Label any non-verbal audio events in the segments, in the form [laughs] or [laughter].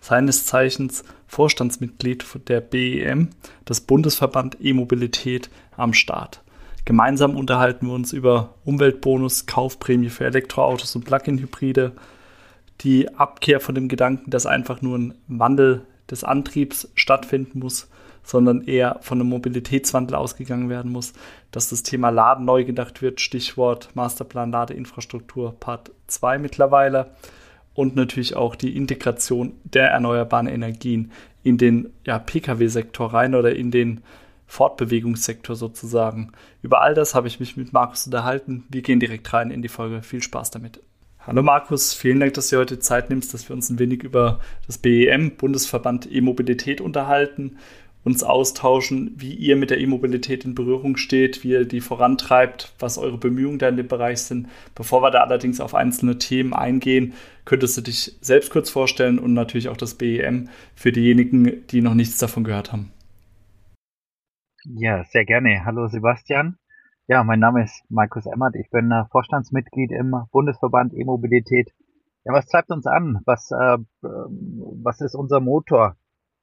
seines Zeichens Vorstandsmitglied der BEM, des Bundesverband E-Mobilität, am Start. Gemeinsam unterhalten wir uns über Umweltbonus, Kaufprämie für Elektroautos und Plug-in-Hybride, die Abkehr von dem Gedanken, dass einfach nur ein Wandel des Antriebs stattfinden muss, sondern eher von einem Mobilitätswandel ausgegangen werden muss, dass das Thema Laden neu gedacht wird, Stichwort Masterplan Ladeinfrastruktur Part 2 mittlerweile und natürlich auch die Integration der erneuerbaren Energien in den ja, Pkw-Sektor rein oder in den Fortbewegungssektor sozusagen. Über all das habe ich mich mit Markus unterhalten. Wir gehen direkt rein in die Folge. Viel Spaß damit. Hallo Markus, vielen Dank, dass du heute Zeit nimmst, dass wir uns ein wenig über das BEM, Bundesverband E-Mobilität, unterhalten uns austauschen, wie ihr mit der E-Mobilität in Berührung steht, wie ihr die vorantreibt, was eure Bemühungen da in dem Bereich sind. Bevor wir da allerdings auf einzelne Themen eingehen, könntest du dich selbst kurz vorstellen und natürlich auch das BEM für diejenigen, die noch nichts davon gehört haben. Ja, sehr gerne. Hallo Sebastian. Ja, mein Name ist Markus Emmert. Ich bin äh, Vorstandsmitglied im Bundesverband E-Mobilität. Ja, was treibt uns an? Was, äh, ähm, was ist unser Motor?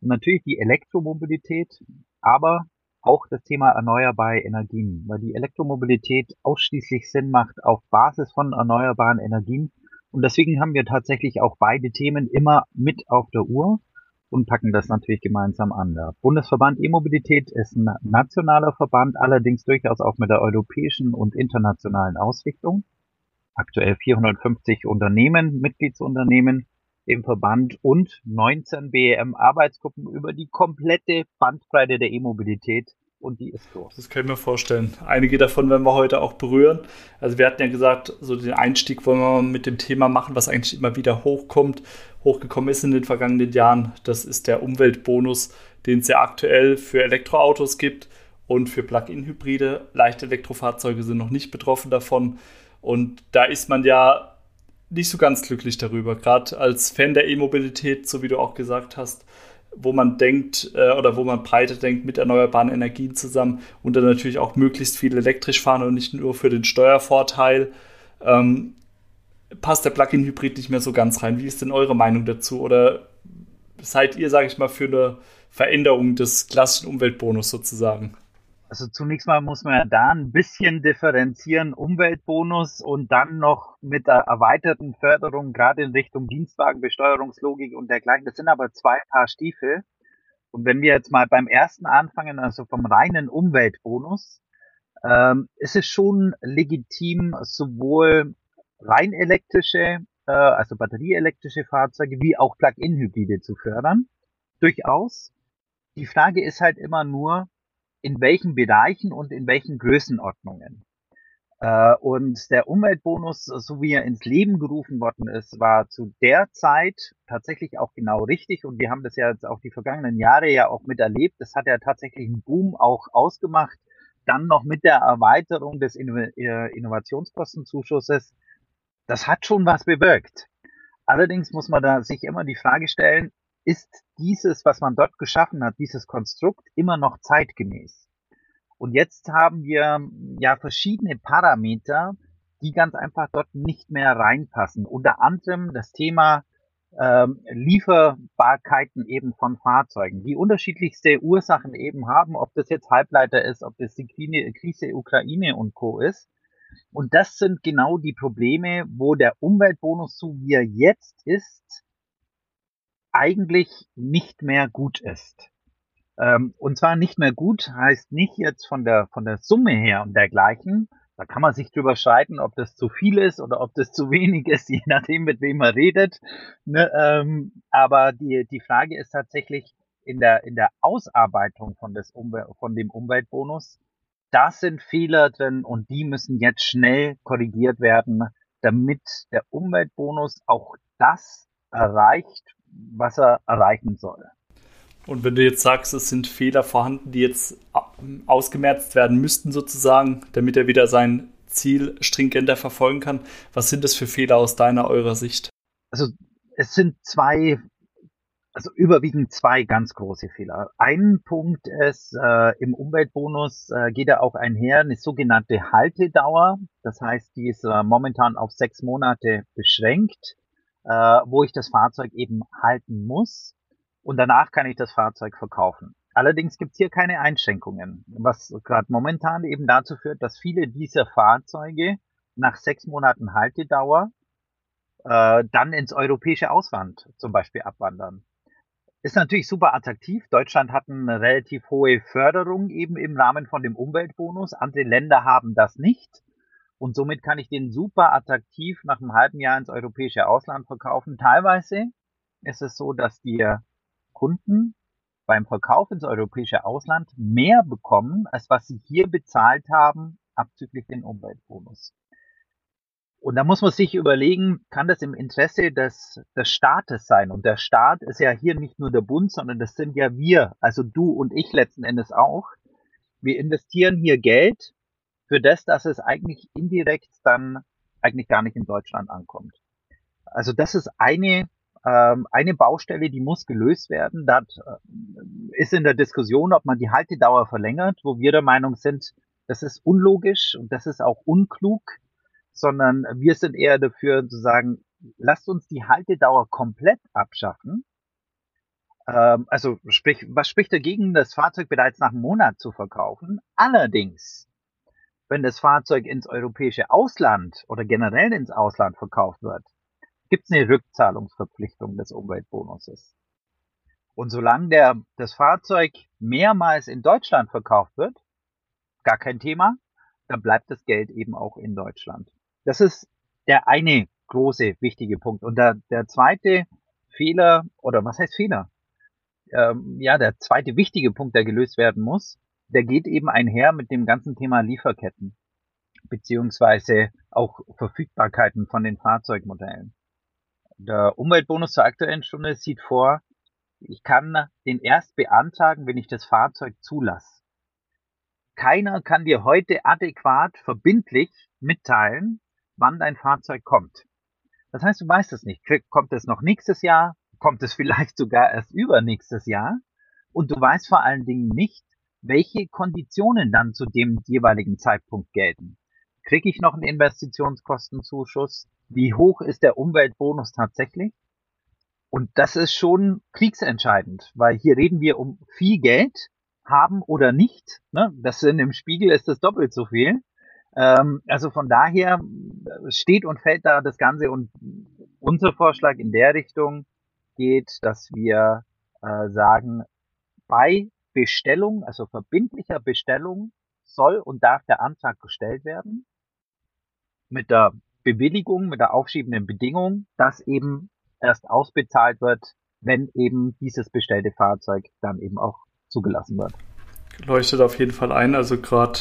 Natürlich die Elektromobilität, aber auch das Thema erneuerbare Energien, weil die Elektromobilität ausschließlich Sinn macht auf Basis von erneuerbaren Energien. Und deswegen haben wir tatsächlich auch beide Themen immer mit auf der Uhr und packen das natürlich gemeinsam an. Der Bundesverband E-Mobilität ist ein nationaler Verband, allerdings durchaus auch mit der europäischen und internationalen Ausrichtung. Aktuell 450 Unternehmen, Mitgliedsunternehmen im Verband und 19 BEM-Arbeitsgruppen über die komplette Bandbreite der E-Mobilität und die ist so. Das können wir vorstellen. Einige davon werden wir heute auch berühren. Also wir hatten ja gesagt, so den Einstieg wollen wir mit dem Thema machen, was eigentlich immer wieder hochkommt, hochgekommen ist in den vergangenen Jahren. Das ist der Umweltbonus, den es ja aktuell für Elektroautos gibt und für Plug-in-Hybride. Leichte Elektrofahrzeuge sind noch nicht betroffen davon. Und da ist man ja nicht so ganz glücklich darüber, gerade als Fan der E-Mobilität, so wie du auch gesagt hast, wo man denkt äh, oder wo man breiter denkt mit erneuerbaren Energien zusammen und dann natürlich auch möglichst viel elektrisch fahren und nicht nur für den Steuervorteil. Ähm, passt der Plug-in-Hybrid nicht mehr so ganz rein. Wie ist denn eure Meinung dazu? Oder seid ihr, sage ich mal, für eine Veränderung des klassischen Umweltbonus sozusagen? Also zunächst mal muss man ja da ein bisschen differenzieren, Umweltbonus und dann noch mit der erweiterten Förderung, gerade in Richtung Dienstwagenbesteuerungslogik und dergleichen. Das sind aber zwei Paar Stiefel. Und wenn wir jetzt mal beim ersten anfangen, also vom reinen Umweltbonus, ähm, ist es schon legitim, sowohl rein elektrische, äh, also batterieelektrische Fahrzeuge, wie auch Plug-in-Hybride zu fördern. Durchaus. Die Frage ist halt immer nur, in welchen Bereichen und in welchen Größenordnungen. Äh, und der Umweltbonus, so wie er ins Leben gerufen worden ist, war zu der Zeit tatsächlich auch genau richtig. Und wir haben das ja jetzt auch die vergangenen Jahre ja auch miterlebt. Das hat ja tatsächlich einen Boom auch ausgemacht. Dann noch mit der Erweiterung des äh, Innovationskostenzuschusses. Das hat schon was bewirkt. Allerdings muss man da sich immer die Frage stellen, ist dieses, was man dort geschaffen hat, dieses Konstrukt immer noch zeitgemäß. Und jetzt haben wir ja verschiedene Parameter, die ganz einfach dort nicht mehr reinpassen. Unter anderem das Thema ähm, Lieferbarkeiten eben von Fahrzeugen, die unterschiedlichste Ursachen eben haben, ob das jetzt Halbleiter ist, ob das die Krise Ukraine und Co. ist. Und das sind genau die Probleme, wo der Umweltbonus, so wie er jetzt ist, eigentlich nicht mehr gut ist. Ähm, und zwar nicht mehr gut heißt nicht jetzt von der, von der Summe her und dergleichen. Da kann man sich drüber streiten, ob das zu viel ist oder ob das [laughs] zu wenig ist, je nachdem, mit wem man redet. Ne, ähm, aber die, die Frage ist tatsächlich in der, in der Ausarbeitung von, des Umwel von dem Umweltbonus, da sind Fehler drin und die müssen jetzt schnell korrigiert werden, damit der Umweltbonus auch das erreicht, was er erreichen soll. Und wenn du jetzt sagst, es sind Fehler vorhanden, die jetzt ausgemerzt werden müssten, sozusagen, damit er wieder sein Ziel stringenter verfolgen kann, was sind das für Fehler aus deiner, eurer Sicht? Also es sind zwei, also überwiegend zwei ganz große Fehler. Ein Punkt ist, äh, im Umweltbonus äh, geht er auch einher eine sogenannte Haltedauer. Das heißt, die ist äh, momentan auf sechs Monate beschränkt, äh, wo ich das Fahrzeug eben halten muss und danach kann ich das Fahrzeug verkaufen. Allerdings gibt es hier keine Einschränkungen, was gerade momentan eben dazu führt, dass viele dieser Fahrzeuge nach sechs Monaten Haltedauer äh, dann ins europäische Ausland zum Beispiel abwandern. Ist natürlich super attraktiv. Deutschland hat eine relativ hohe Förderung eben im Rahmen von dem Umweltbonus. Andere Länder haben das nicht. Und somit kann ich den super attraktiv nach einem halben Jahr ins europäische Ausland verkaufen. Teilweise ist es so, dass die Kunden beim Verkauf ins europäische Ausland mehr bekommen, als was sie hier bezahlt haben, abzüglich den Umweltbonus. Und da muss man sich überlegen, kann das im Interesse des, des Staates sein? Und der Staat ist ja hier nicht nur der Bund, sondern das sind ja wir, also du und ich letzten Endes auch. Wir investieren hier Geld für das, dass es eigentlich indirekt dann eigentlich gar nicht in Deutschland ankommt. Also das ist eine ähm, eine Baustelle, die muss gelöst werden. Das äh, ist in der Diskussion, ob man die Haltedauer verlängert, wo wir der Meinung sind, das ist unlogisch und das ist auch unklug, sondern wir sind eher dafür zu sagen, lasst uns die Haltedauer komplett abschaffen. Ähm, also sprich, was spricht dagegen, das Fahrzeug bereits nach einem Monat zu verkaufen? Allerdings, wenn das Fahrzeug ins europäische Ausland oder generell ins Ausland verkauft wird, gibt es eine Rückzahlungsverpflichtung des Umweltbonuses. Und solange der, das Fahrzeug mehrmals in Deutschland verkauft wird, gar kein Thema, dann bleibt das Geld eben auch in Deutschland. Das ist der eine große wichtige Punkt. Und der, der zweite Fehler, oder was heißt Fehler? Ähm, ja, der zweite wichtige Punkt, der gelöst werden muss, der geht eben einher mit dem ganzen Thema Lieferketten, beziehungsweise auch Verfügbarkeiten von den Fahrzeugmodellen. Der Umweltbonus zur aktuellen Stunde sieht vor, ich kann den erst beantragen, wenn ich das Fahrzeug zulasse. Keiner kann dir heute adäquat, verbindlich mitteilen, wann dein Fahrzeug kommt. Das heißt, du weißt es nicht. Kommt es noch nächstes Jahr? Kommt es [laughs] vielleicht sogar erst übernächstes Jahr? Und du weißt vor allen Dingen nicht, welche Konditionen dann zu dem jeweiligen Zeitpunkt gelten. Kriege ich noch einen Investitionskostenzuschuss? wie hoch ist der Umweltbonus tatsächlich? Und das ist schon kriegsentscheidend, weil hier reden wir um viel Geld, haben oder nicht. Ne? Das in dem Spiegel ist das doppelt so viel. Ähm, also von daher steht und fällt da das Ganze und unser Vorschlag in der Richtung geht, dass wir äh, sagen, bei Bestellung, also verbindlicher Bestellung, soll und darf der Antrag gestellt werden mit der Bewilligung, mit der aufschiebenden Bedingung, dass eben erst ausbezahlt wird, wenn eben dieses bestellte Fahrzeug dann eben auch zugelassen wird. Leuchtet auf jeden Fall ein. Also gerade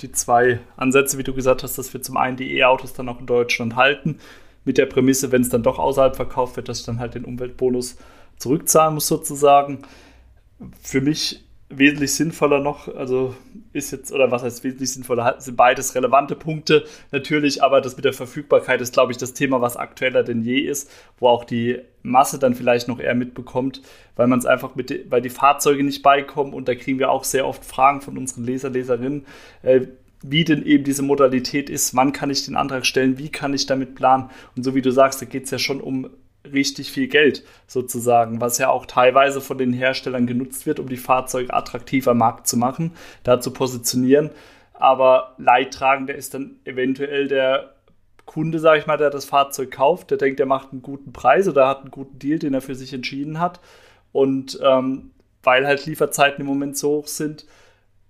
die zwei Ansätze, wie du gesagt hast, dass wir zum einen die E-Autos dann auch in Deutschland halten, mit der Prämisse, wenn es dann doch außerhalb verkauft wird, dass ich dann halt den Umweltbonus zurückzahlen muss sozusagen. Für mich wesentlich sinnvoller noch, also ist jetzt, oder was heißt wesentlich sinnvoller, sind beides relevante Punkte natürlich, aber das mit der Verfügbarkeit ist, glaube ich, das Thema, was aktueller denn je ist, wo auch die Masse dann vielleicht noch eher mitbekommt, weil man es einfach mit, weil die Fahrzeuge nicht beikommen und da kriegen wir auch sehr oft Fragen von unseren Leser, Leserinnen, äh, wie denn eben diese Modalität ist, wann kann ich den Antrag stellen, wie kann ich damit planen? Und so wie du sagst, da geht es ja schon um richtig viel Geld sozusagen, was ja auch teilweise von den Herstellern genutzt wird, um die Fahrzeuge attraktiver am Markt zu machen, da zu positionieren. Aber leidtragender ist dann eventuell der Kunde, sage ich mal, der das Fahrzeug kauft, der denkt, er macht einen guten Preis oder hat einen guten Deal, den er für sich entschieden hat. Und ähm, weil halt Lieferzeiten im Moment so hoch sind,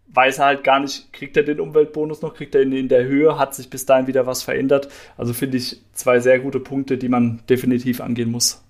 weiß er halt gar nicht, kriegt er den Umweltbonus noch, kriegt er ihn in der Höhe, hat sich bis dahin wieder was verändert. Also finde ich zwei sehr gute Punkte, die man definitiv angehen muss.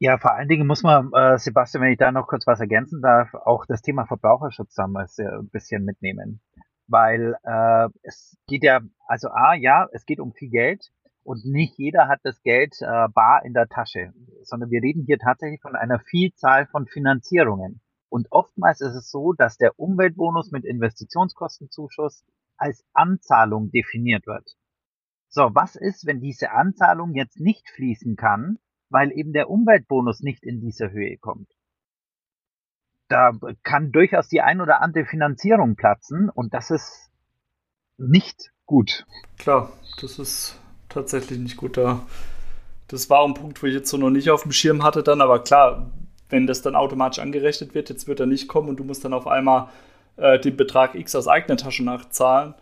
Ja, vor allen Dingen muss man, äh, Sebastian, wenn ich da noch kurz was ergänzen darf, auch das Thema Verbraucherschutz damals ein bisschen mitnehmen. Weil äh, es geht ja, also A, ja, es geht um viel Geld und nicht jeder hat das Geld äh, bar in der Tasche, sondern wir reden hier tatsächlich von einer Vielzahl von Finanzierungen. Und oftmals ist es so, dass der Umweltbonus mit Investitionskostenzuschuss als Anzahlung definiert wird. So, was ist, wenn diese Anzahlung jetzt nicht fließen kann, weil eben der Umweltbonus nicht in diese Höhe kommt? Da kann durchaus die ein oder andere Finanzierung platzen und das ist nicht gut. Klar, das ist tatsächlich nicht gut. Da das war ein Punkt, wo ich jetzt so noch nicht auf dem Schirm hatte dann, aber klar, wenn das dann automatisch angerechnet wird, jetzt wird er nicht kommen und du musst dann auf einmal äh, den Betrag X aus eigener Tasche nachzahlen.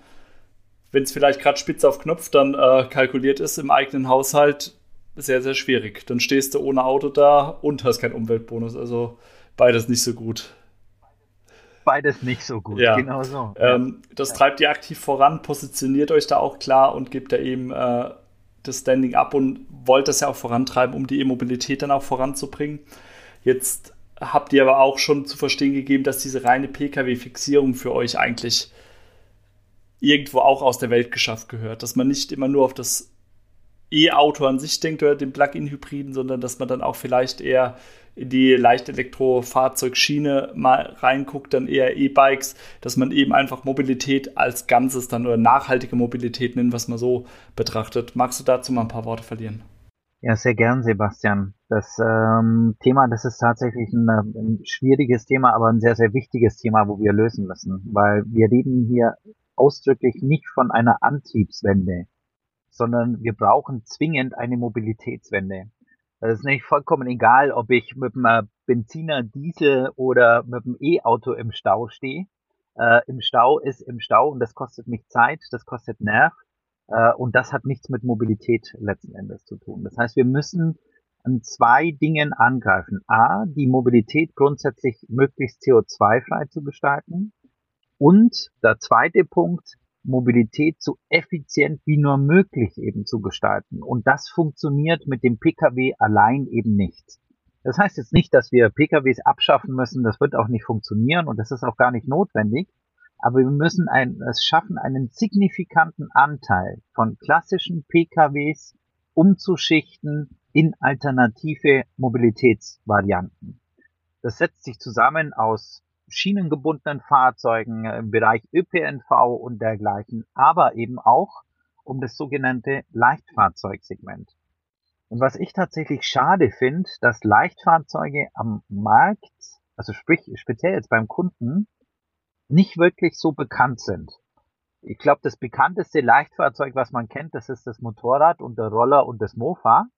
Wenn es vielleicht gerade spitz auf Knopf dann äh, kalkuliert ist im eigenen Haushalt, sehr, sehr schwierig. Dann stehst du ohne Auto da und hast keinen Umweltbonus. Also beides nicht so gut. Beides nicht so gut, ja. genau so. Ähm, das ja. treibt ihr aktiv voran, positioniert euch da auch klar und gebt da eben äh, das Standing ab und wollt das ja auch vorantreiben, um die E-Mobilität dann auch voranzubringen. Jetzt habt ihr aber auch schon zu verstehen gegeben, dass diese reine Pkw-Fixierung für euch eigentlich irgendwo auch aus der Welt geschafft gehört. Dass man nicht immer nur auf das E-Auto an sich denkt oder den Plug-in-Hybriden, sondern dass man dann auch vielleicht eher in die Leichtelektrofahrzeugschiene mal reinguckt, dann eher E-Bikes, dass man eben einfach Mobilität als Ganzes dann oder nachhaltige Mobilität nennen, was man so betrachtet. Magst du dazu mal ein paar Worte verlieren? Ja, sehr gern, Sebastian. Das ähm, Thema, das ist tatsächlich ein, ein schwieriges Thema, aber ein sehr, sehr wichtiges Thema, wo wir lösen müssen, weil wir reden hier ausdrücklich nicht von einer Antriebswende, sondern wir brauchen zwingend eine Mobilitätswende. Es ist nicht vollkommen egal, ob ich mit einem Benziner, Diesel oder mit einem E-Auto im Stau stehe. Äh, Im Stau ist im Stau und das kostet mich Zeit, das kostet Nerv äh, und das hat nichts mit Mobilität letzten Endes zu tun. Das heißt, wir müssen zwei Dingen angreifen. A, die Mobilität grundsätzlich möglichst CO2-frei zu gestalten. Und der zweite Punkt, Mobilität so effizient wie nur möglich eben zu gestalten. Und das funktioniert mit dem Pkw allein eben nicht. Das heißt jetzt nicht, dass wir PKWs abschaffen müssen. Das wird auch nicht funktionieren und das ist auch gar nicht notwendig. Aber wir müssen ein, es schaffen, einen signifikanten Anteil von klassischen PKWs umzuschichten in alternative Mobilitätsvarianten. Das setzt sich zusammen aus schienengebundenen Fahrzeugen im Bereich ÖPNV und dergleichen, aber eben auch um das sogenannte Leichtfahrzeugsegment. Und was ich tatsächlich schade finde, dass Leichtfahrzeuge am Markt, also sprich speziell jetzt beim Kunden, nicht wirklich so bekannt sind. Ich glaube, das bekannteste Leichtfahrzeug, was man kennt, das ist das Motorrad und der Roller und das Mofa.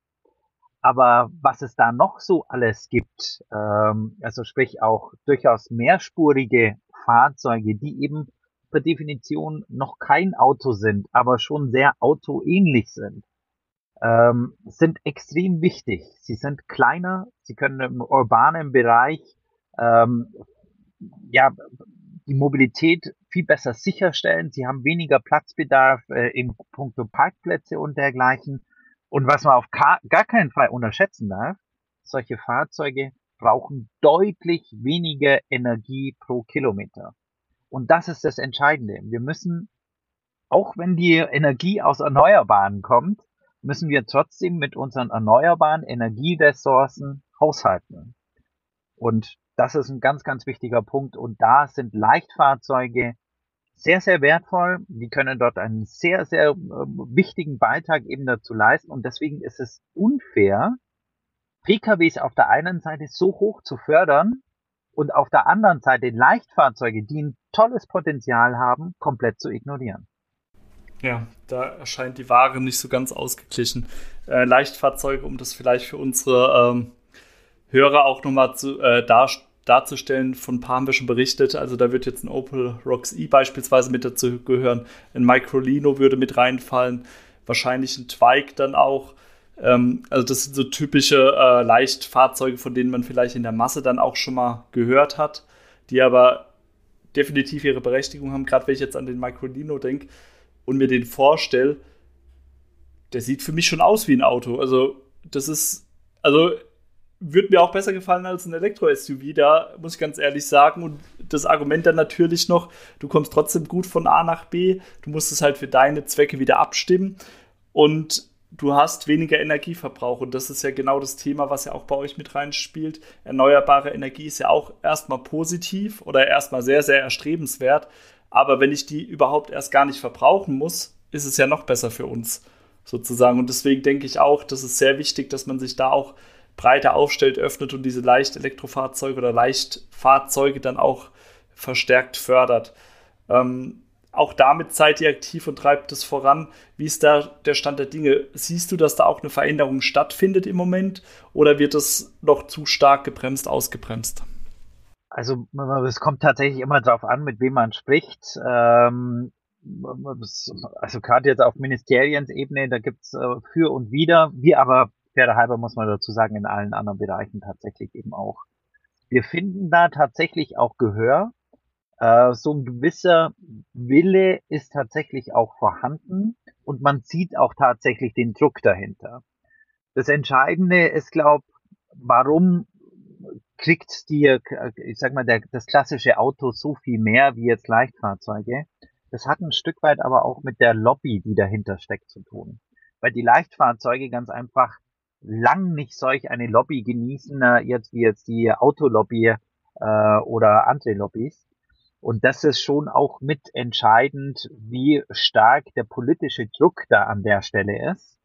Aber was es da noch so alles gibt, ähm, also sprich auch durchaus mehrspurige Fahrzeuge, die eben per Definition noch kein Auto sind, aber schon sehr autoähnlich sind, ähm, sind extrem wichtig. Sie sind kleiner, sie können im urbanen Bereich ähm, ja die Mobilität viel besser sicherstellen. Sie haben weniger Platzbedarf äh, in puncto Parkplätze und dergleichen. Und was man auf gar keinen Fall unterschätzen darf, solche Fahrzeuge brauchen deutlich weniger Energie pro Kilometer. Und das ist das Entscheidende. Wir müssen, auch wenn die Energie aus Erneuerbaren kommt, müssen wir trotzdem mit unseren erneuerbaren Energieressourcen haushalten. Und das ist ein ganz, ganz wichtiger Punkt. Und da sind Leichtfahrzeuge sehr, sehr wertvoll. Die können dort einen sehr, sehr äh, wichtigen Beitrag eben dazu leisten. Und deswegen ist es unfair, PKWs auf der einen Seite so hoch zu fördern und auf der anderen Seite Leichtfahrzeuge, die ein tolles Potenzial haben, komplett zu ignorieren. Ja, da erscheint die Ware nicht so ganz ausgeglichen. Äh, Leichtfahrzeuge, um das vielleicht für unsere ähm, Hörer auch nochmal zu, äh, darstellen darzustellen. Von ein paar haben wir schon berichtet. Also da wird jetzt ein Opel Rocks E beispielsweise mit dazu gehören. Ein Microlino würde mit reinfallen. Wahrscheinlich ein Twike dann auch. Ähm, also das sind so typische äh, Leichtfahrzeuge, von denen man vielleicht in der Masse dann auch schon mal gehört hat, die aber definitiv ihre Berechtigung haben. Gerade wenn ich jetzt an den Microlino denke und mir den vorstelle, der sieht für mich schon aus wie ein Auto. Also das ist, also würde mir auch besser gefallen als ein Elektro-SUV, da muss ich ganz ehrlich sagen. Und das Argument dann natürlich noch, du kommst trotzdem gut von A nach B, du musst es halt für deine Zwecke wieder abstimmen. Und du hast weniger Energieverbrauch und das ist ja genau das Thema, was ja auch bei euch mit reinspielt. Erneuerbare Energie ist ja auch erstmal positiv oder erstmal sehr, sehr erstrebenswert, aber wenn ich die überhaupt erst gar nicht verbrauchen muss, ist es ja noch besser für uns sozusagen. Und deswegen denke ich auch, das ist sehr wichtig, dass man sich da auch breiter aufstellt, öffnet und diese leicht Elektrofahrzeuge oder Leichtfahrzeuge dann auch verstärkt fördert. Ähm, auch damit seid ihr aktiv und treibt es voran. Wie ist da der Stand der Dinge? Siehst du, dass da auch eine Veränderung stattfindet im Moment oder wird es noch zu stark gebremst, ausgebremst? Also es kommt tatsächlich immer darauf an, mit wem man spricht. Ähm, also gerade jetzt auf Ministeriensebene, da gibt es äh, für und wider, wie aber fair halber muss man dazu sagen, in allen anderen Bereichen tatsächlich eben auch. Wir finden da tatsächlich auch Gehör. Äh, so ein gewisser Wille ist tatsächlich auch vorhanden und man sieht auch tatsächlich den Druck dahinter. Das Entscheidende ist, glaube warum kriegt die, ich sag mal, der, das klassische Auto so viel mehr wie jetzt Leichtfahrzeuge? Das hat ein Stück weit aber auch mit der Lobby, die dahinter steckt, zu tun. Weil die Leichtfahrzeuge ganz einfach lang nicht solch eine Lobby genießen, äh, jetzt wie jetzt die Autolobby äh, oder andere Lobbys. Und das ist schon auch mitentscheidend, wie stark der politische Druck da an der Stelle ist.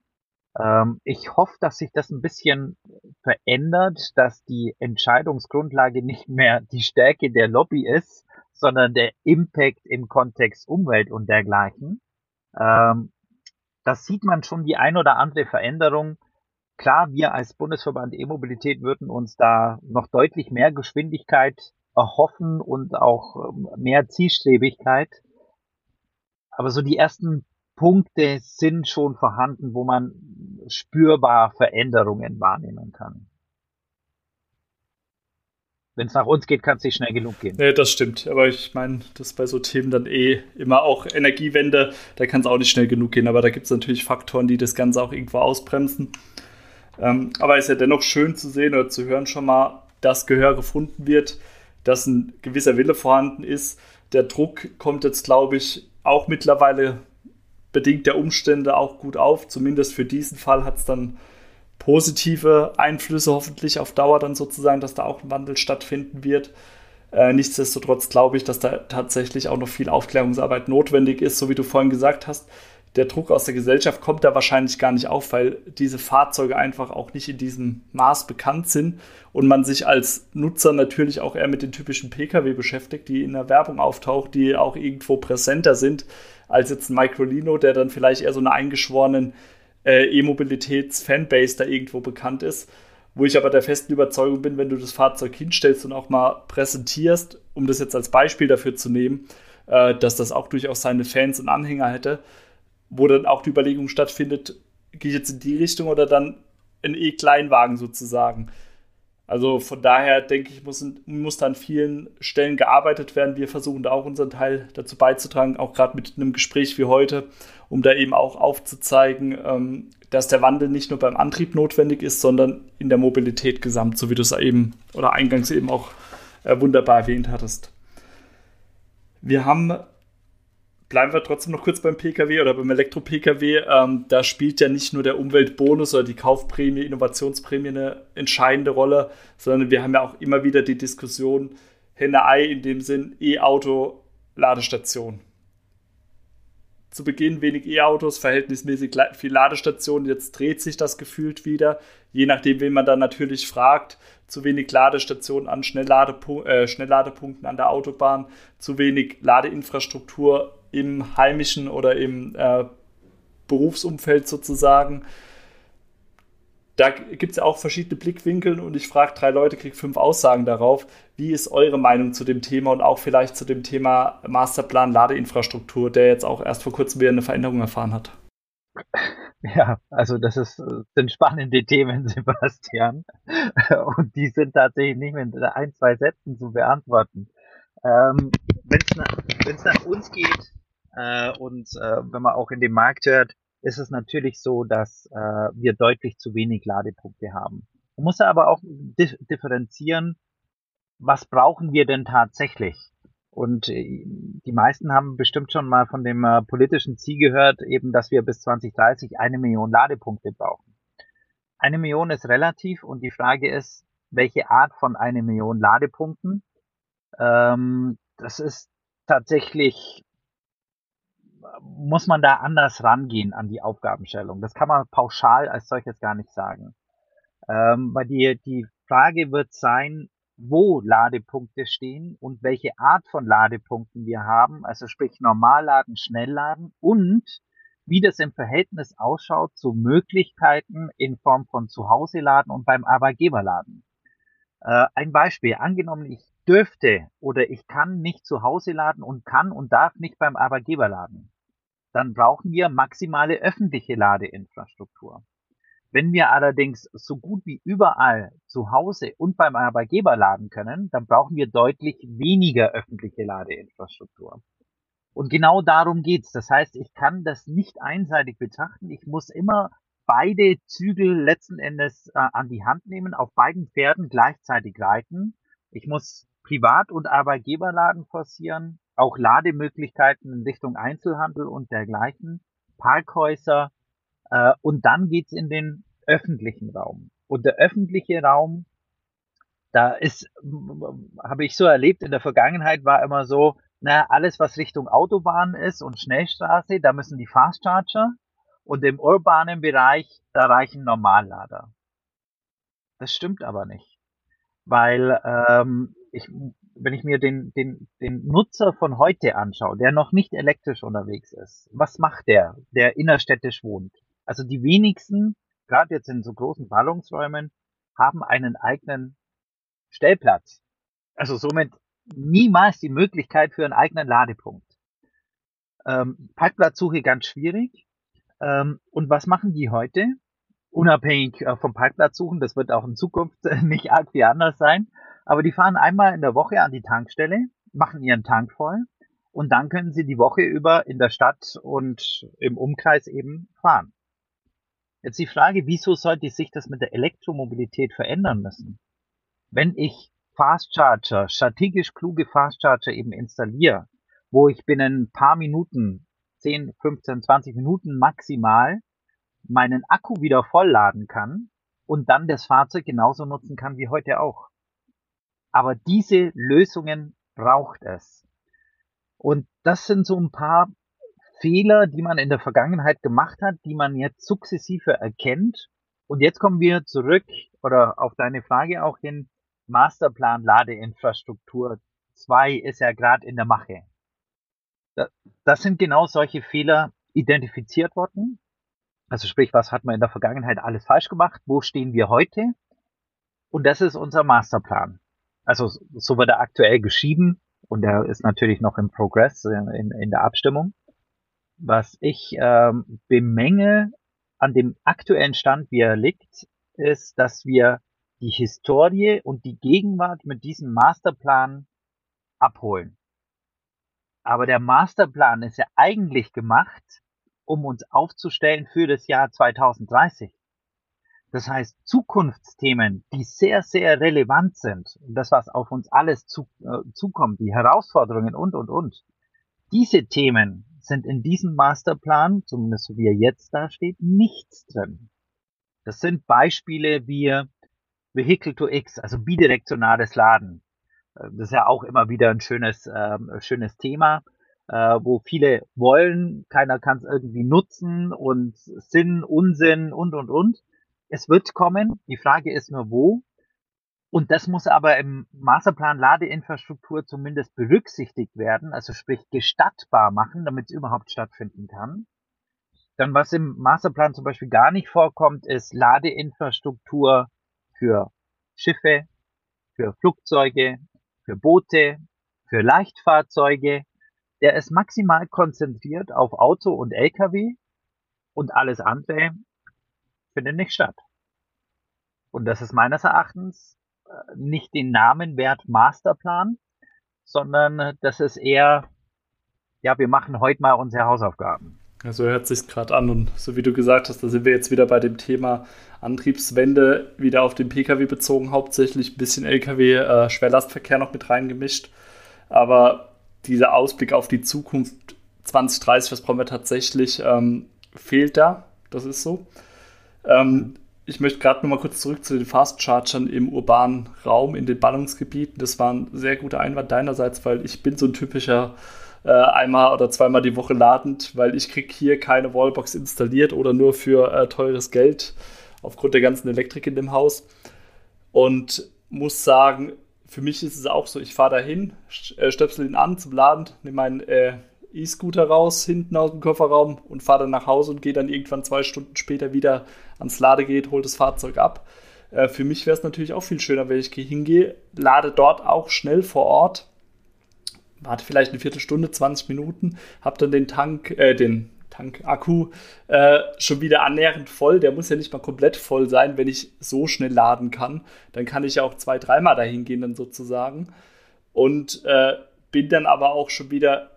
Ähm, ich hoffe, dass sich das ein bisschen verändert, dass die Entscheidungsgrundlage nicht mehr die Stärke der Lobby ist, sondern der Impact im Kontext Umwelt und dergleichen. Ähm, das sieht man schon die ein oder andere Veränderung. Klar, wir als Bundesverband E-Mobilität würden uns da noch deutlich mehr Geschwindigkeit erhoffen und auch ähm, mehr Zielstrebigkeit. Aber so die ersten Punkte sind schon vorhanden, wo man spürbar Veränderungen wahrnehmen kann. Wenn es nach uns geht, kann es nicht schnell genug gehen. Nee, das stimmt. Aber ich meine, das ist bei so Themen dann eh immer auch Energiewende, da kann es auch nicht schnell genug gehen. Aber da gibt es natürlich Faktoren, die das Ganze auch irgendwo ausbremsen. Ähm, aber es ist ja dennoch schön zu sehen oder zu hören schon mal, dass Gehör gefunden wird, dass ein gewisser Wille vorhanden ist. Der Druck kommt jetzt, glaube ich, auch mittlerweile bedingt der Umstände auch gut auf. Zumindest für diesen Fall hat es dann positive Einflüsse hoffentlich auf Dauer dann sozusagen, dass da auch ein Wandel stattfinden wird. Äh, nichtsdestotrotz glaube ich, dass da tatsächlich auch noch viel Aufklärungsarbeit notwendig ist, so wie du vorhin gesagt hast der Druck aus der Gesellschaft kommt da wahrscheinlich gar nicht auf, weil diese Fahrzeuge einfach auch nicht in diesem Maß bekannt sind und man sich als Nutzer natürlich auch eher mit den typischen Pkw beschäftigt, die in der Werbung auftaucht, die auch irgendwo präsenter sind als jetzt ein Microlino, der dann vielleicht eher so eine eingeschworenen äh, E-Mobilitäts-Fanbase da irgendwo bekannt ist. Wo ich aber der festen Überzeugung bin, wenn du das Fahrzeug hinstellst und auch mal präsentierst, um das jetzt als Beispiel dafür zu nehmen, äh, dass das auch durchaus seine Fans und Anhänger hätte, wo dann auch die Überlegung stattfindet, gehe ich jetzt in die Richtung oder dann in E-Kleinwagen sozusagen. Also von daher denke ich, muss, muss da an vielen Stellen gearbeitet werden. Wir versuchen da auch unseren Teil dazu beizutragen, auch gerade mit einem Gespräch wie heute, um da eben auch aufzuzeigen, ähm, dass der Wandel nicht nur beim Antrieb notwendig ist, sondern in der Mobilität gesamt, so wie du es eben oder eingangs eben auch äh, wunderbar erwähnt hattest. Wir haben bleiben wir trotzdem noch kurz beim Pkw oder beim Elektro-Pkw. Ähm, da spielt ja nicht nur der Umweltbonus oder die Kaufprämie, Innovationsprämie eine entscheidende Rolle, sondern wir haben ja auch immer wieder die Diskussion Henne-Ei in dem Sinn E-Auto, Ladestation. Zu Beginn wenig E-Autos, verhältnismäßig viel Ladestationen. Jetzt dreht sich das gefühlt wieder, je nachdem, wen man dann natürlich fragt zu wenig Ladestationen an Schnellladepu äh, Schnellladepunkten an der Autobahn, zu wenig Ladeinfrastruktur im heimischen oder im äh, Berufsumfeld sozusagen. Da gibt es ja auch verschiedene Blickwinkel und ich frage drei Leute, kriege fünf Aussagen darauf. Wie ist eure Meinung zu dem Thema und auch vielleicht zu dem Thema Masterplan Ladeinfrastruktur, der jetzt auch erst vor kurzem wieder eine Veränderung erfahren hat? [laughs] Ja, also das ist, sind spannende Themen, [laughs] Sebastian. Und die sind tatsächlich nicht mit ein, zwei Sätzen zu beantworten. Ähm, Wenn es nach, nach uns geht äh, und äh, wenn man auch in dem Markt hört, ist es natürlich so, dass äh, wir deutlich zu wenig Ladepunkte haben. Man muss aber auch differenzieren, was brauchen wir denn tatsächlich? Und äh, die meisten haben bestimmt schon mal von dem äh, politischen Ziel gehört, eben, dass wir bis 2030 eine Million Ladepunkte brauchen. Eine Million ist relativ und die Frage ist, welche Art von eine Million Ladepunkten? Ähm, das ist tatsächlich, muss man da anders rangehen an die Aufgabenstellung. Das kann man pauschal als solches gar nicht sagen. Ähm, weil die, die Frage wird sein, wo Ladepunkte stehen und welche Art von Ladepunkten wir haben, also sprich Normalladen, Schnellladen und wie das im Verhältnis ausschaut zu Möglichkeiten in Form von Zuhause-Laden und beim Arbeitgeberladen. Äh, ein Beispiel, angenommen, ich dürfte oder ich kann nicht zu Hause laden und kann und darf nicht beim Arbeitgeber laden. Dann brauchen wir maximale öffentliche Ladeinfrastruktur. Wenn wir allerdings so gut wie überall zu Hause und beim Arbeitgeber laden können, dann brauchen wir deutlich weniger öffentliche Ladeinfrastruktur. Und genau darum geht's. Das heißt, ich kann das nicht einseitig betrachten. Ich muss immer beide Zügel letzten Endes äh, an die Hand nehmen, auf beiden Pferden gleichzeitig reiten. Ich muss Privat- und Arbeitgeberladen forcieren, auch Lademöglichkeiten in Richtung Einzelhandel und dergleichen, Parkhäuser, äh, und dann geht's in den öffentlichen Raum. Und der öffentliche Raum, da ist, habe ich so erlebt in der Vergangenheit, war immer so, na, alles, was Richtung Autobahn ist und Schnellstraße, da müssen die Fast Charger und im urbanen Bereich, da reichen Normallader. Das stimmt aber nicht. Weil ähm, ich, wenn ich mir den, den, den Nutzer von heute anschaue, der noch nicht elektrisch unterwegs ist, was macht der, der innerstädtisch wohnt? Also die wenigsten, gerade jetzt in so großen Ballungsräumen, haben einen eigenen Stellplatz. Also somit niemals die Möglichkeit für einen eigenen Ladepunkt. Ähm, Parkplatzsuche ganz schwierig. Ähm, und was machen die heute? Unabhängig äh, vom Parkplatzsuchen, das wird auch in Zukunft [laughs] nicht arg viel anders sein. Aber die fahren einmal in der Woche an die Tankstelle, machen ihren Tank voll und dann können sie die Woche über in der Stadt und im Umkreis eben fahren. Jetzt die Frage, wieso sollte sich das mit der Elektromobilität verändern müssen? Wenn ich Fast Charger, strategisch kluge Fast Charger eben installiere, wo ich binnen ein paar Minuten, 10, 15, 20 Minuten maximal meinen Akku wieder vollladen kann und dann das Fahrzeug genauso nutzen kann wie heute auch. Aber diese Lösungen braucht es. Und das sind so ein paar Fehler, die man in der Vergangenheit gemacht hat, die man jetzt sukzessive erkennt. Und jetzt kommen wir zurück oder auf deine Frage auch hin. Masterplan Ladeinfrastruktur 2 ist ja gerade in der Mache. Das sind genau solche Fehler identifiziert worden. Also sprich, was hat man in der Vergangenheit alles falsch gemacht? Wo stehen wir heute? Und das ist unser Masterplan. Also so wird er aktuell geschrieben und er ist natürlich noch im Progress, in, in der Abstimmung. Was ich ähm, bemenge an dem aktuellen Stand, wie er liegt, ist, dass wir die Historie und die Gegenwart mit diesem Masterplan abholen. Aber der Masterplan ist ja eigentlich gemacht, um uns aufzustellen für das Jahr 2030. Das heißt, Zukunftsthemen, die sehr, sehr relevant sind, das, was auf uns alles zu, äh, zukommt, die Herausforderungen und, und, und, diese Themen sind in diesem Masterplan, zumindest so wie er jetzt da steht, nichts drin. Das sind Beispiele wie Vehicle to X, also bidirektionales Laden. Äh, das ist ja auch immer wieder ein schönes, äh, schönes Thema, äh, wo viele wollen, keiner kann es irgendwie nutzen und Sinn, Unsinn und, und, und. Es wird kommen. Die Frage ist nur wo. Und das muss aber im Masterplan Ladeinfrastruktur zumindest berücksichtigt werden, also sprich gestattbar machen, damit es überhaupt stattfinden kann. Dann was im Masterplan zum Beispiel gar nicht vorkommt, ist Ladeinfrastruktur für Schiffe, für Flugzeuge, für Boote, für Leichtfahrzeuge. Der ist maximal konzentriert auf Auto und Lkw und alles andere findet nicht statt. Und das ist meines Erachtens äh, nicht den Namen wert Masterplan, sondern das ist eher, ja, wir machen heute mal unsere Hausaufgaben. So hört sich gerade an und so wie du gesagt hast, da sind wir jetzt wieder bei dem Thema Antriebswende wieder auf den Pkw bezogen, hauptsächlich ein bisschen Lkw, äh, Schwerlastverkehr noch mit reingemischt. Aber dieser Ausblick auf die Zukunft 2030, was brauchen wir tatsächlich, ähm, fehlt da. Das ist so. Ähm, ich möchte gerade noch mal kurz zurück zu den Fast Chargern im urbanen Raum, in den Ballungsgebieten. Das war ein sehr guter Einwand deinerseits, weil ich bin so ein typischer äh, einmal oder zweimal die Woche ladend, weil ich kriege hier keine Wallbox installiert oder nur für äh, teures Geld aufgrund der ganzen Elektrik in dem Haus. Und muss sagen, für mich ist es auch so, ich fahre dahin, äh, stöpsel ihn an zum Laden, nehme meinen äh, E-Scooter raus, hinten aus dem Kofferraum und fahre dann nach Hause und gehe dann irgendwann zwei Stunden später wieder ans Ladegerät, hole das Fahrzeug ab. Äh, für mich wäre es natürlich auch viel schöner, wenn ich hingehe, lade dort auch schnell vor Ort, warte vielleicht eine Viertelstunde, 20 Minuten, habe dann den Tank, äh, den Tankakku äh, schon wieder annähernd voll. Der muss ja nicht mal komplett voll sein, wenn ich so schnell laden kann. Dann kann ich ja auch zwei, dreimal dahin gehen, dann sozusagen. Und äh, bin dann aber auch schon wieder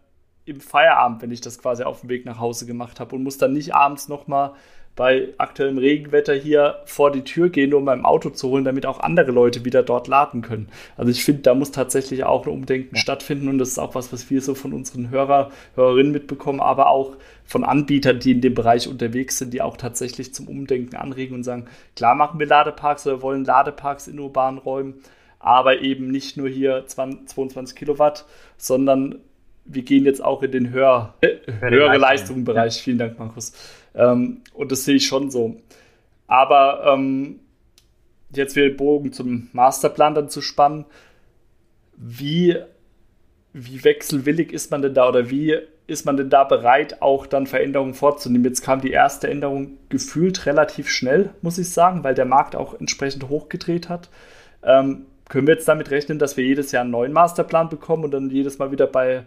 im Feierabend, wenn ich das quasi auf dem Weg nach Hause gemacht habe und muss dann nicht abends nochmal bei aktuellem Regenwetter hier vor die Tür gehen, um mein Auto zu holen, damit auch andere Leute wieder dort laden können. Also ich finde, da muss tatsächlich auch ein Umdenken stattfinden und das ist auch was, was wir so von unseren Hörer, Hörerinnen mitbekommen, aber auch von Anbietern, die in dem Bereich unterwegs sind, die auch tatsächlich zum Umdenken anregen und sagen, klar machen wir Ladeparks oder wollen Ladeparks in urbanen Räumen, aber eben nicht nur hier 20, 22 Kilowatt, sondern wir gehen jetzt auch in den höher, höhere Leistungsbereich. Ja. Vielen Dank, Markus. Ähm, und das sehe ich schon so. Aber ähm, jetzt wieder den Bogen zum Masterplan dann zu spannen. Wie, wie wechselwillig ist man denn da oder wie ist man denn da bereit, auch dann Veränderungen vorzunehmen? Jetzt kam die erste Änderung gefühlt relativ schnell, muss ich sagen, weil der Markt auch entsprechend hochgedreht hat. Ähm, können wir jetzt damit rechnen, dass wir jedes Jahr einen neuen Masterplan bekommen und dann jedes Mal wieder bei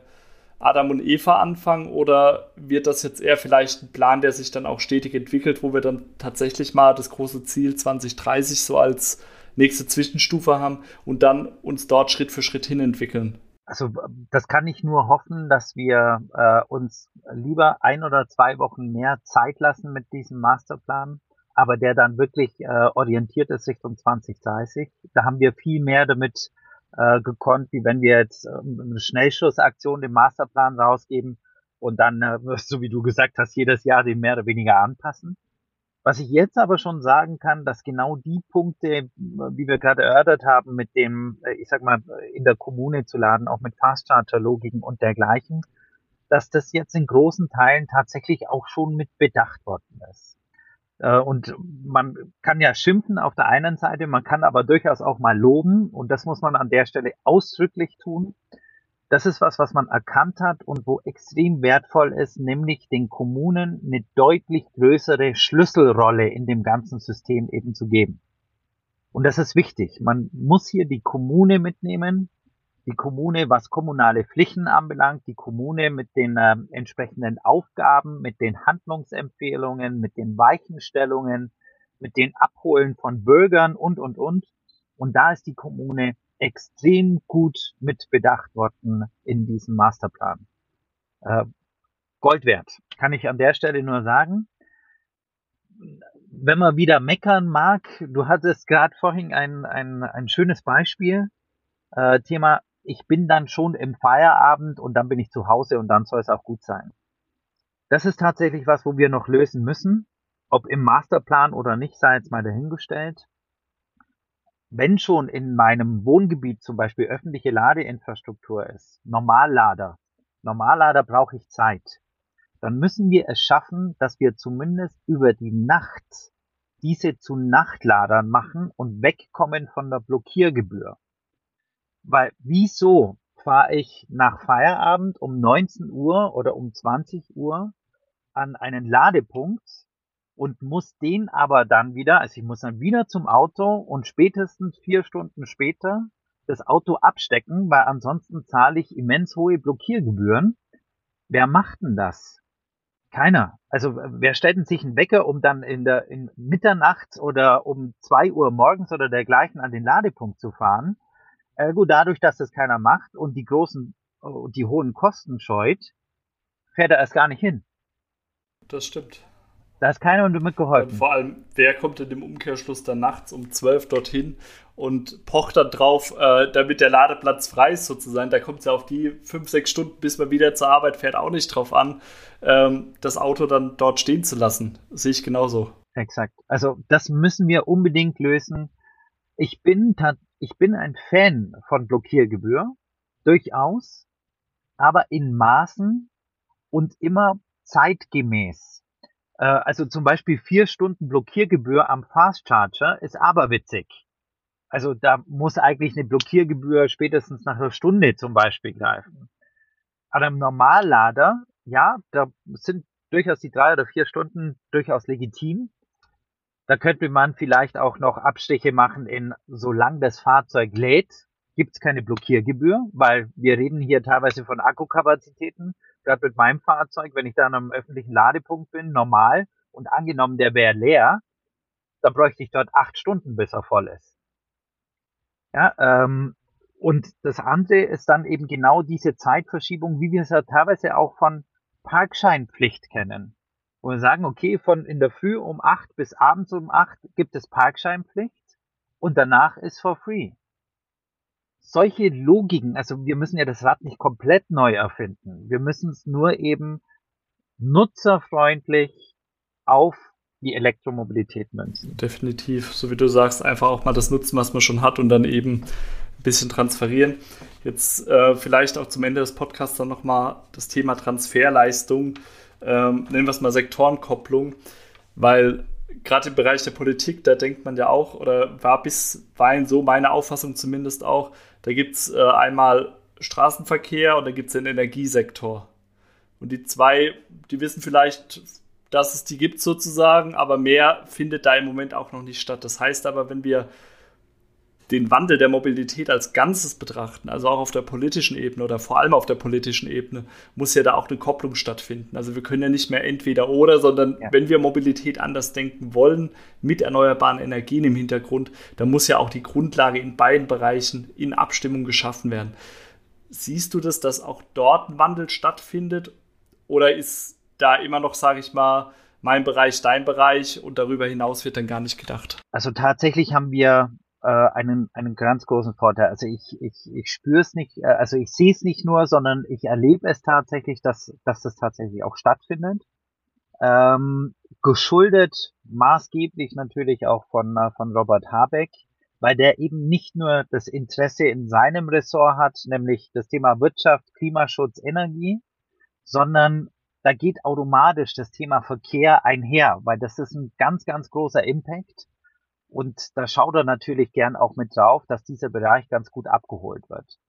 Adam und Eva anfangen oder wird das jetzt eher vielleicht ein Plan, der sich dann auch stetig entwickelt, wo wir dann tatsächlich mal das große Ziel 2030 so als nächste Zwischenstufe haben und dann uns dort Schritt für Schritt hin entwickeln? Also das kann ich nur hoffen, dass wir äh, uns lieber ein oder zwei Wochen mehr Zeit lassen mit diesem Masterplan, aber der dann wirklich äh, orientiert ist Richtung 2030. Da haben wir viel mehr damit äh, gekonnt, wie wenn wir jetzt äh, eine Schnellschussaktion den Masterplan rausgeben und dann, äh, [laughs] so wie du gesagt hast, jedes Jahr den mehr oder weniger anpassen. Was ich jetzt aber schon sagen kann, dass genau die Punkte, wie wir gerade erörtert haben, mit dem, äh, ich sag mal, in der Kommune zu laden, auch mit Fast-Charger-Logiken und dergleichen, dass das jetzt in großen Teilen tatsächlich auch schon mit bedacht worden ist. Äh, und man kann ja schimpfen auf der einen Seite, man kann aber durchaus auch mal loben und das muss man an der Stelle ausdrücklich tun. Das ist was, was man erkannt hat und wo extrem wertvoll ist, nämlich den Kommunen eine deutlich größere Schlüsselrolle in dem ganzen System eben zu geben. Und das ist wichtig. Man muss hier die Kommune mitnehmen, die Kommune, was kommunale Pflichten anbelangt, die Kommune mit den äh, entsprechenden Aufgaben, mit den Handlungsempfehlungen, mit den Weichenstellungen, mit den Abholen von Bürgern und, und, und. Und da ist die Kommune extrem gut mit bedacht worden in diesem Masterplan. Äh, Gold wert, kann ich an der Stelle nur sagen. Wenn man wieder meckern mag, du hattest gerade vorhin ein, ein, ein schönes Beispiel, äh, Thema ich bin dann schon im Feierabend und dann bin ich zu Hause und dann soll es auch gut sein. Das ist tatsächlich was, wo wir noch lösen müssen. Ob im Masterplan oder nicht, sei jetzt mal dahingestellt. Wenn schon in meinem Wohngebiet zum Beispiel öffentliche Ladeinfrastruktur ist, Normallader, Normallader brauche ich Zeit, dann müssen wir es schaffen, dass wir zumindest über die Nacht diese zu Nachtladern machen und wegkommen von der Blockiergebühr. Weil wieso fahre ich nach Feierabend um 19 Uhr oder um 20 Uhr an einen Ladepunkt und muss den aber dann wieder, also ich muss dann wieder zum Auto und spätestens vier Stunden später das Auto abstecken, weil ansonsten zahle ich immens hohe Blockiergebühren. Wer macht denn das? Keiner. Also wer stellt denn sich einen Wecker, um dann in der in Mitternacht oder um zwei Uhr morgens oder dergleichen an den Ladepunkt zu fahren? Äh, gut, dadurch, dass das keiner macht und die großen, uh, die hohen Kosten scheut, fährt er erst gar nicht hin. Das stimmt. Da ist keiner damit geholfen. Und vor allem, wer kommt in dem Umkehrschluss dann nachts um 12 dorthin und pocht dann drauf, äh, damit der Ladeplatz frei ist sozusagen. Da kommt es ja auf die fünf, sechs Stunden, bis man wieder zur Arbeit fährt, auch nicht drauf an, ähm, das Auto dann dort stehen zu lassen. Sehe ich genauso. Exakt. Also das müssen wir unbedingt lösen. Ich bin, ich bin ein Fan von Blockiergebühr, durchaus, aber in Maßen und immer zeitgemäß. Äh, also zum Beispiel vier Stunden Blockiergebühr am Fast Charger ist aberwitzig. Also da muss eigentlich eine Blockiergebühr spätestens nach einer Stunde zum Beispiel greifen. Aber im Normallader, ja, da sind durchaus die drei oder vier Stunden durchaus legitim. Da könnte man vielleicht auch noch Abstriche machen in, solange das Fahrzeug lädt, gibt es keine Blockiergebühr, weil wir reden hier teilweise von Akkukapazitäten. Gerade mit meinem Fahrzeug, wenn ich da einem öffentlichen Ladepunkt bin, normal, und angenommen, der wäre leer, dann bräuchte ich dort acht Stunden, bis er voll ist. Ja, ähm, und das andere ist dann eben genau diese Zeitverschiebung, wie wir es ja teilweise auch von Parkscheinpflicht kennen. Wo wir sagen, okay, von in der Früh um acht bis abends um acht gibt es Parkscheinpflicht und danach ist for free. Solche Logiken, also wir müssen ja das Rad nicht komplett neu erfinden. Wir müssen es nur eben nutzerfreundlich auf die Elektromobilität münzen. Definitiv, so wie du sagst, einfach auch mal das nutzen, was man schon hat und dann eben ein bisschen transferieren. Jetzt äh, vielleicht auch zum Ende des Podcasts dann nochmal das Thema Transferleistung, ähm, nennen wir es mal Sektorenkopplung, weil gerade im Bereich der Politik, da denkt man ja auch, oder war bisweilen so meine Auffassung zumindest auch, da gibt es äh, einmal Straßenverkehr und da gibt es den Energiesektor. Und die zwei, die wissen vielleicht dass es die gibt sozusagen, aber mehr findet da im Moment auch noch nicht statt. Das heißt aber, wenn wir den Wandel der Mobilität als Ganzes betrachten, also auch auf der politischen Ebene oder vor allem auf der politischen Ebene, muss ja da auch eine Kopplung stattfinden. Also wir können ja nicht mehr entweder oder, sondern ja. wenn wir Mobilität anders denken wollen, mit erneuerbaren Energien im Hintergrund, dann muss ja auch die Grundlage in beiden Bereichen in Abstimmung geschaffen werden. Siehst du das, dass auch dort ein Wandel stattfindet? Oder ist da immer noch, sage ich mal, mein Bereich, dein Bereich und darüber hinaus wird dann gar nicht gedacht. Also tatsächlich haben wir äh, einen, einen ganz großen Vorteil. Also ich, ich, ich spüre es nicht, äh, also ich sehe es nicht nur, sondern ich erlebe es tatsächlich, dass, dass das tatsächlich auch stattfindet. Ähm, geschuldet maßgeblich natürlich auch von, äh, von Robert Habeck, weil der eben nicht nur das Interesse in seinem Ressort hat, nämlich das Thema Wirtschaft, Klimaschutz, Energie, sondern da geht automatisch das Thema Verkehr einher, weil das ist ein ganz, ganz großer Impact. Und da schaut er natürlich gern auch mit drauf, dass dieser Bereich ganz gut abgeholt wird.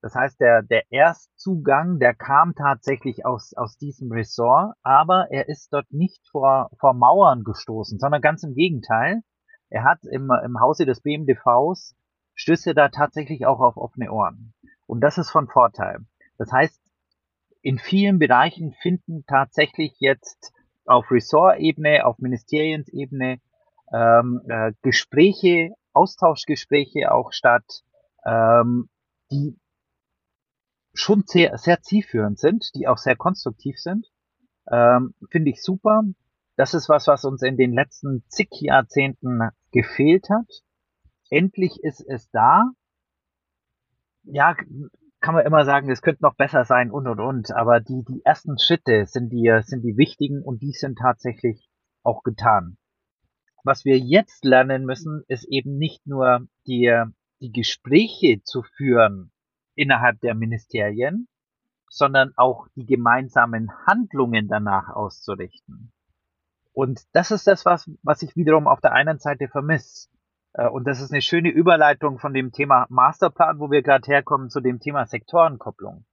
Das heißt, der, der Erstzugang, der kam tatsächlich aus, aus diesem Ressort, aber er ist dort nicht vor, vor Mauern gestoßen, sondern ganz im Gegenteil. Er hat im, im Hause des BMDVs stößt da tatsächlich auch auf offene Ohren. Und das ist von Vorteil. Das heißt, in vielen Bereichen finden tatsächlich jetzt auf Ressortebene, auf Ministeriensebene ähm, äh, Gespräche, Austauschgespräche auch statt, ähm, die schon sehr, sehr zielführend sind, die auch sehr konstruktiv sind. Ähm, Finde ich super. Das ist was, was uns in den letzten zig Jahrzehnten gefehlt hat. Endlich ist es da. Ja, kann man immer sagen, es könnte noch besser sein und und und, aber die, die ersten Schritte sind die, sind die wichtigen und die sind tatsächlich auch getan. Was wir jetzt lernen müssen, ist eben nicht nur die, die Gespräche zu führen innerhalb der Ministerien, sondern auch die gemeinsamen Handlungen danach auszurichten. Und das ist das, was, was ich wiederum auf der einen Seite vermisse. Äh, und das ist eine schöne Überleitung von dem Thema Masterplan, wo wir gerade herkommen, zu dem Thema Sektorenkopplung.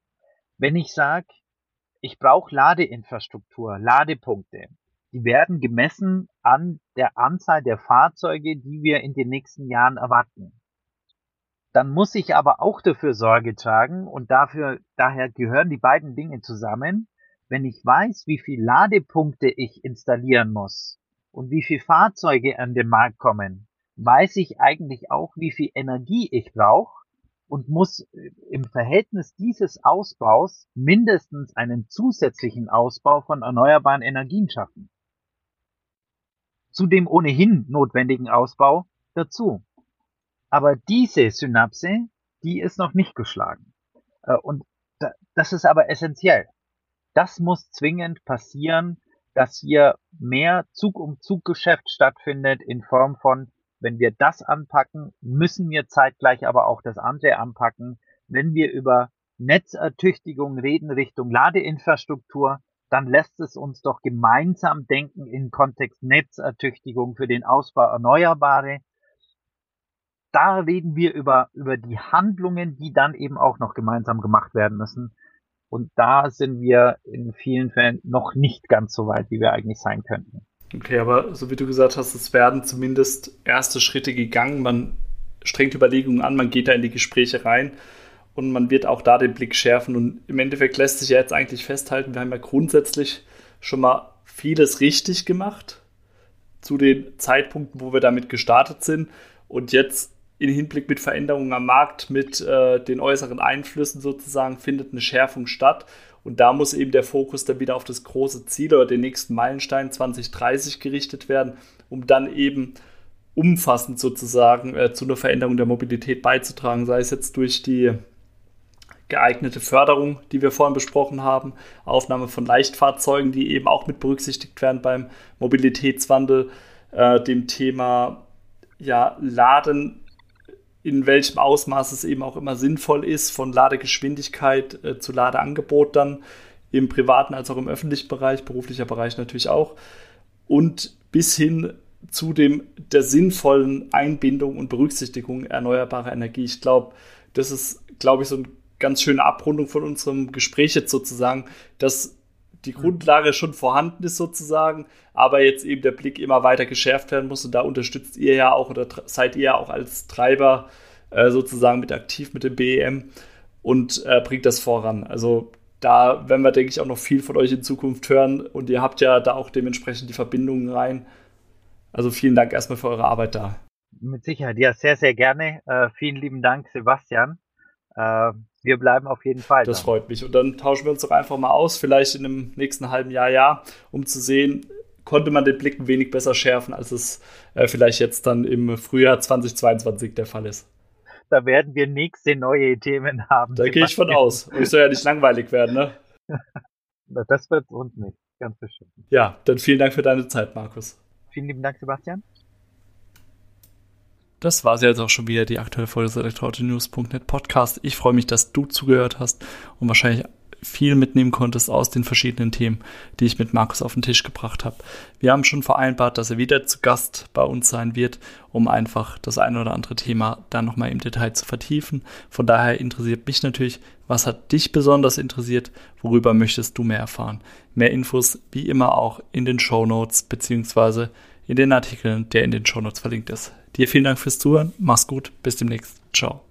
Wenn ich sage, ich brauche Ladeinfrastruktur, Ladepunkte, die werden gemessen an der Anzahl der Fahrzeuge, die wir in den nächsten Jahren erwarten. Dann muss ich aber auch dafür Sorge tragen und dafür, daher gehören die beiden Dinge zusammen. Wenn ich weiß, wie viele Ladepunkte ich installieren muss und wie viele Fahrzeuge an den Markt kommen, weiß ich eigentlich auch, wie viel Energie ich brauche und muss äh, im Verhältnis dieses Ausbaus mindestens einen zusätzlichen Ausbau von erneuerbaren Energien schaffen. Zu dem ohnehin notwendigen Ausbau dazu. Aber diese Synapse, die ist noch nicht geschlagen. Äh, und das ist aber essentiell. Das muss zwingend passieren, dass hier mehr Zug-um-Zug-Geschäft stattfindet in Form von, wenn wir das anpacken, müssen wir zeitgleich aber auch das andere anpacken. Wenn wir über Netzertüchtigung reden Richtung Ladeinfrastruktur, dann lässt es uns doch gemeinsam denken in Kontext Netzertüchtigung für den Ausbau Erneuerbare. Da reden wir über, über die Handlungen, die dann eben auch noch gemeinsam gemacht werden müssen. Und da sind wir in vielen Fällen noch nicht ganz so weit, wie wir eigentlich sein könnten. Okay, aber so wie du gesagt hast, es werden zumindest erste Schritte gegangen. Man strengt Überlegungen an, man geht da in die Gespräche rein und man wird auch da den Blick schärfen. Und im Endeffekt lässt sich ja jetzt eigentlich festhalten, wir haben ja grundsätzlich schon mal vieles richtig gemacht zu den Zeitpunkten, wo wir damit gestartet sind. Und jetzt in Hinblick mit Veränderungen am Markt, mit äh, den äußeren Einflüssen sozusagen, findet eine Schärfung statt. Und da muss eben der Fokus dann wieder auf das große Ziel oder den nächsten Meilenstein 2030 gerichtet werden, um dann eben umfassend sozusagen äh, zu einer Veränderung der Mobilität beizutragen, sei es jetzt durch die geeignete Förderung, die wir vorhin besprochen haben, Aufnahme von Leichtfahrzeugen, die eben auch mit berücksichtigt werden beim Mobilitätswandel, äh, dem Thema ja, Laden in welchem Ausmaß es eben auch immer sinnvoll ist, von Ladegeschwindigkeit äh, zu Ladeangebot dann im privaten als auch im öffentlichen Bereich, beruflicher Bereich natürlich auch. Und bis hin zu dem der sinnvollen Einbindung und Berücksichtigung erneuerbarer Energie. Ich glaube, das ist, glaube ich, so eine ganz schöne Abrundung von unserem Gespräch jetzt sozusagen, dass die Grundlage schon vorhanden ist sozusagen, aber jetzt eben der Blick immer weiter geschärft werden muss und da unterstützt ihr ja auch oder seid ihr ja auch als Treiber äh, sozusagen mit aktiv mit dem BEM und äh, bringt das voran. Also da werden wir, denke ich, auch noch viel von euch in Zukunft hören und ihr habt ja da auch dementsprechend die Verbindungen rein. Also vielen Dank erstmal für eure Arbeit da. Mit Sicherheit, ja, sehr, sehr gerne. Äh, vielen lieben Dank, Sebastian. Wir bleiben auf jeden Fall. Das dann. freut mich. Und dann tauschen wir uns doch einfach mal aus, vielleicht in einem nächsten halben Jahr, ja, um zu sehen, konnte man den Blick ein wenig besser schärfen, als es äh, vielleicht jetzt dann im Frühjahr 2022 der Fall ist. Da werden wir nächste neue Themen haben. Da gehe ich von aus. Und es soll ja nicht langweilig werden, ne? [laughs] das wird uns nicht, ganz bestimmt. Ja, dann vielen Dank für deine Zeit, Markus. Vielen lieben Dank, Sebastian. Das war es jetzt auch schon wieder, die aktuelle Folge des Elektroauto-News.net Podcast. Ich freue mich, dass du zugehört hast und wahrscheinlich viel mitnehmen konntest aus den verschiedenen Themen, die ich mit Markus auf den Tisch gebracht habe. Wir haben schon vereinbart, dass er wieder zu Gast bei uns sein wird, um einfach das eine oder andere Thema dann nochmal im Detail zu vertiefen. Von daher interessiert mich natürlich, was hat dich besonders interessiert, worüber möchtest du mehr erfahren. Mehr Infos wie immer auch in den Show Notes beziehungsweise in den Artikeln, der in den Show Notes verlinkt ist. Dir vielen Dank fürs Zuhören. Mach's gut. Bis demnächst. Ciao.